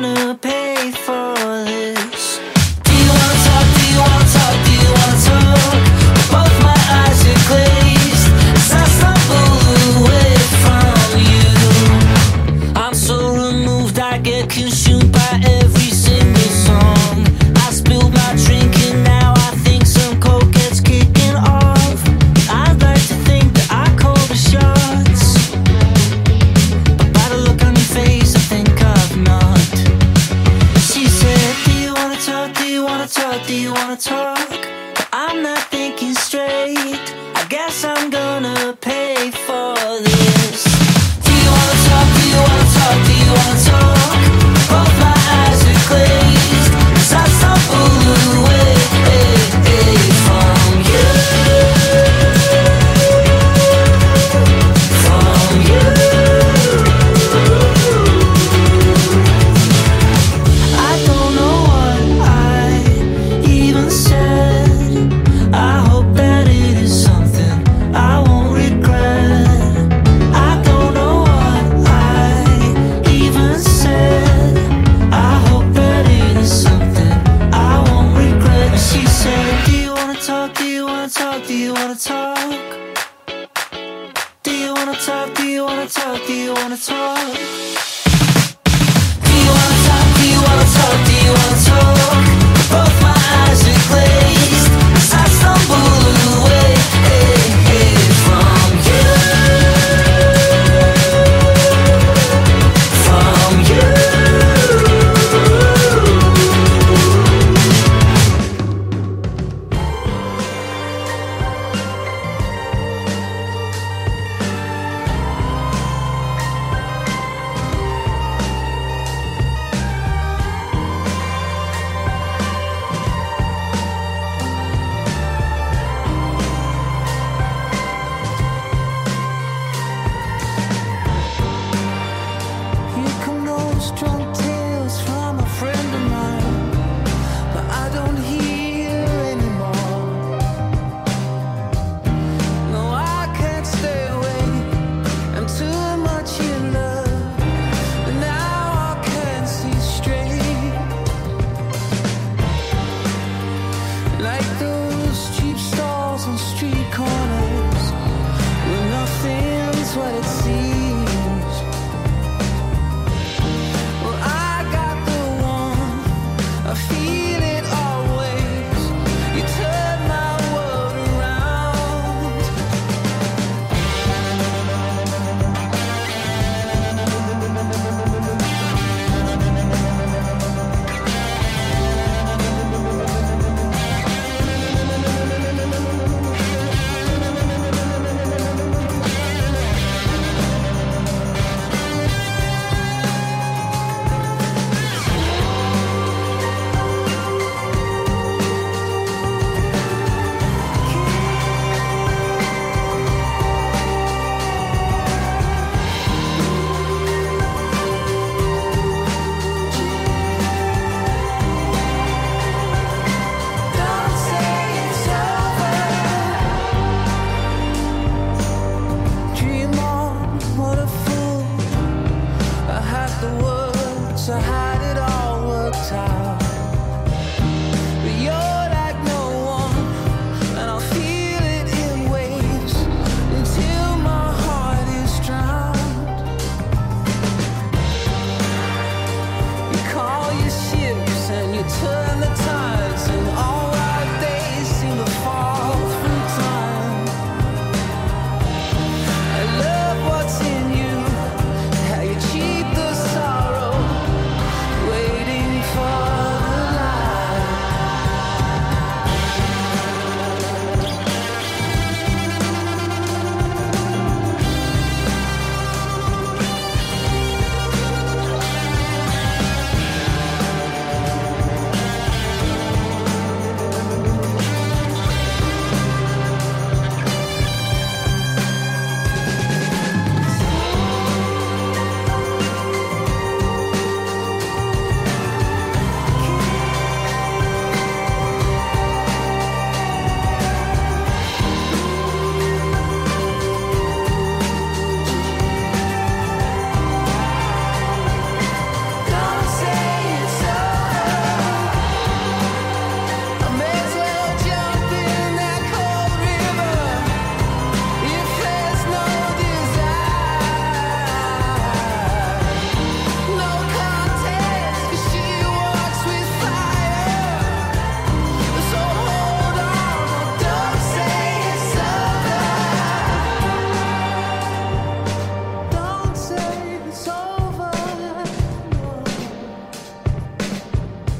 gonna pay.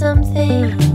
something.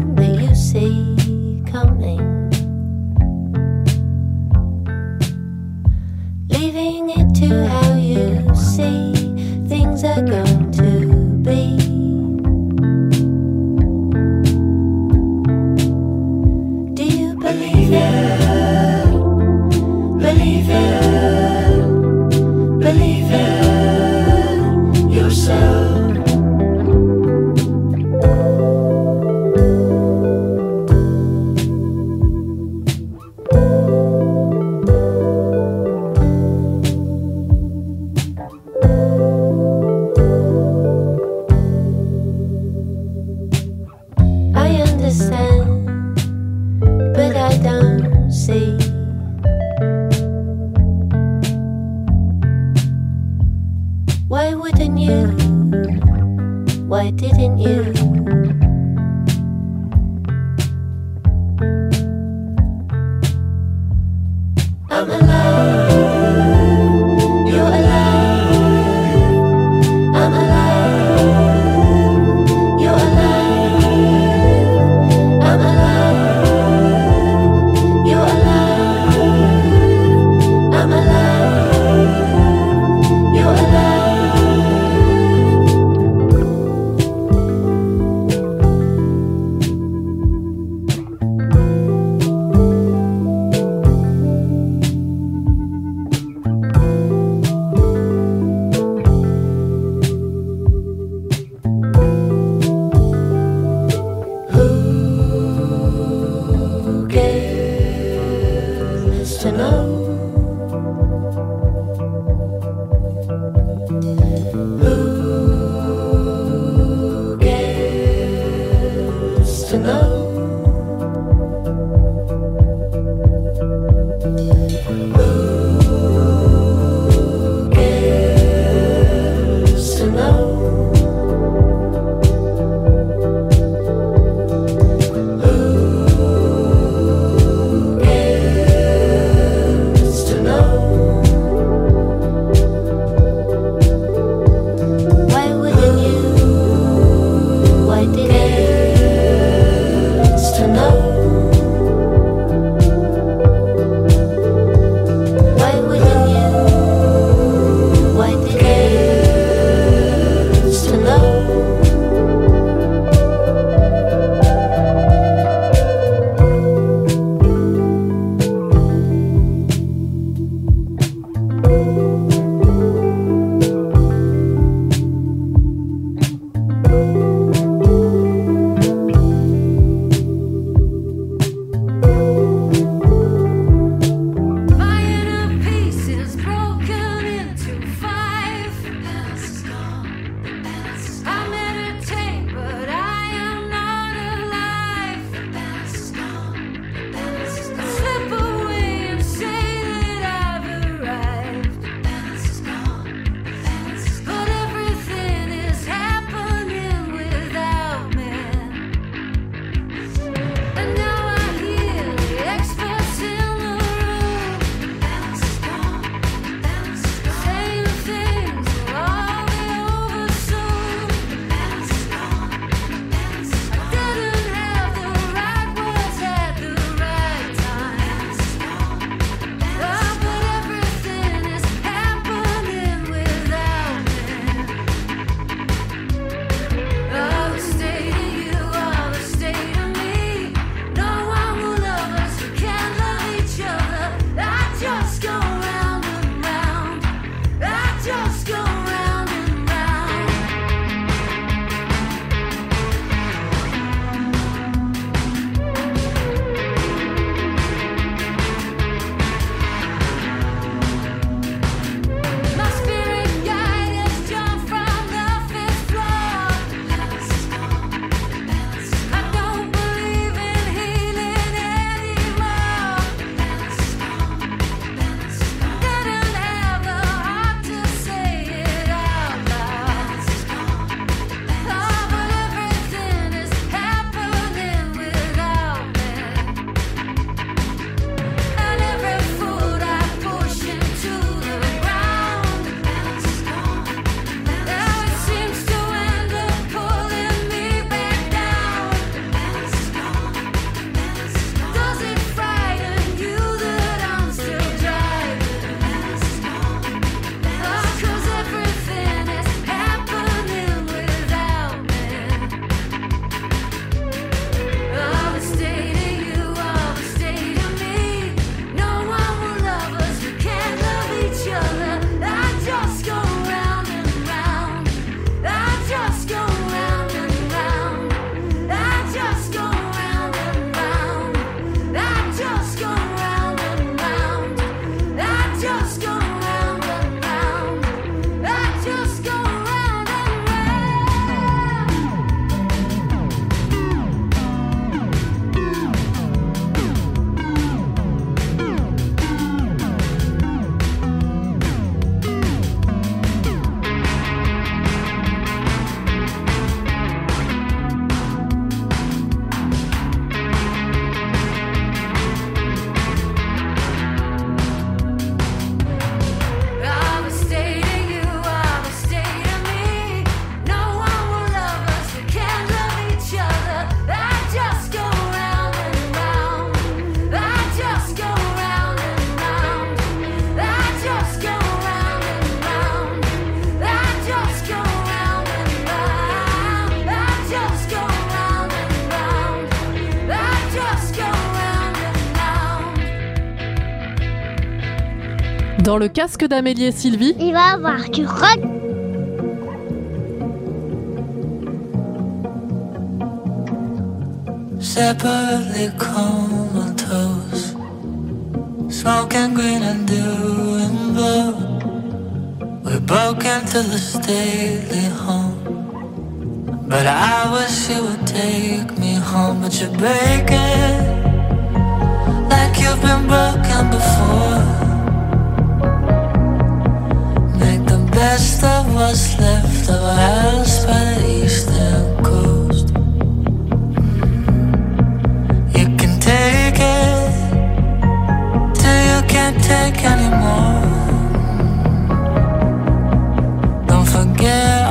Dans le casque d'Amélie et Sylvie, Il va avoir du rock. Separately comatose. Smoking green and doing blue We broke into the stately home. But I wish you would take me home. But you're breaking Like you've been broken before best of what's left of our house by the eastern coast You can take it till you can't take anymore. Don't forget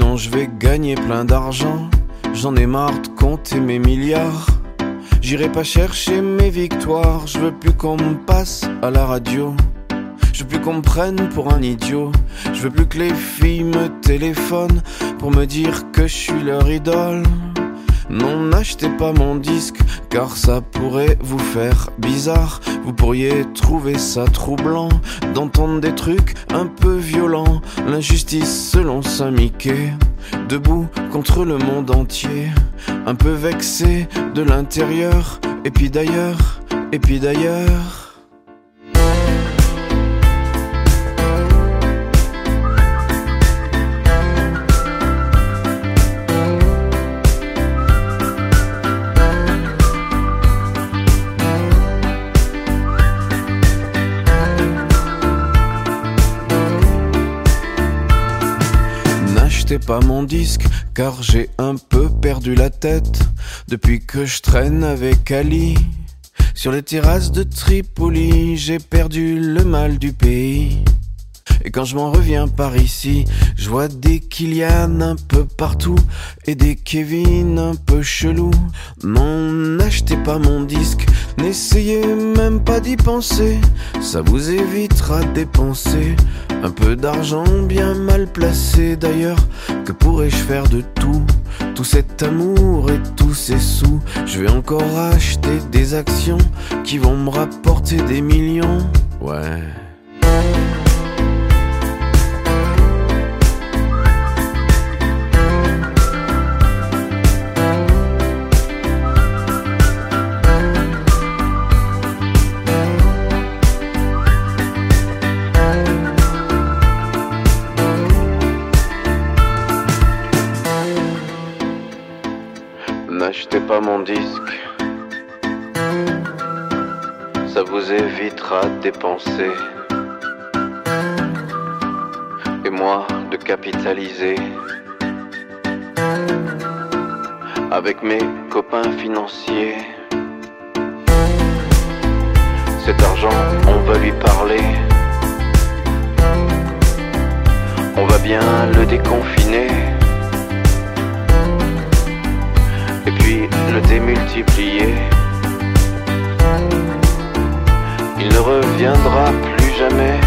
sinon je vais gagner plein d'argent. J'en ai marre de compter mes milliards. J'irai pas chercher mes victoires, je veux plus qu'on me passe à la radio. Je veux plus qu'on me prenne pour un idiot. Je veux plus que les filles me téléphonent pour me dire que je suis leur idole. Non, n'achetez pas mon disque, car ça pourrait vous faire bizarre. Vous pourriez trouver ça troublant d'entendre des trucs un peu violents. L'injustice selon Saint-Mickey, debout contre le monde entier. Un peu vexé de l'intérieur, et puis d'ailleurs, et puis d'ailleurs. N'achetez pas mon disque car j'ai un peu perdu la tête depuis que je traîne avec Ali. Sur les terrasses de Tripoli, j'ai perdu le mal du pays. Et quand je m'en reviens par ici, je vois des Kylian un peu partout et des Kevin un peu chelous. Non, n'achetez pas mon disque, n'essayez même pas d'y penser, ça vous évitera de dépenser un peu d'argent bien mal placé. D'ailleurs, que pourrais-je faire de tout? Tout cet amour et tous ces sous, je vais encore acheter des actions qui vont me rapporter des millions. Ouais. Mon disque. Ça vous évitera de dépenser. Et moi de capitaliser. Avec mes copains financiers. Cet argent, on va lui parler. On va bien le déconfiner. Puis le démultiplier. Il ne reviendra plus jamais.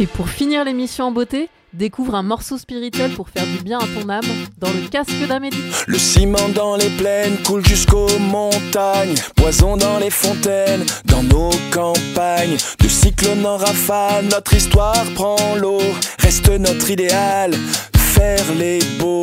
Et pour finir l'émission en beauté, découvre un morceau spirituel pour faire du bien à ton âme dans le casque d'Amélie. Le ciment dans les plaines coule jusqu'aux montagnes, poison dans les fontaines, dans nos campagnes. De cyclone en rafale, notre histoire prend l'eau, reste notre idéal, faire les beaux.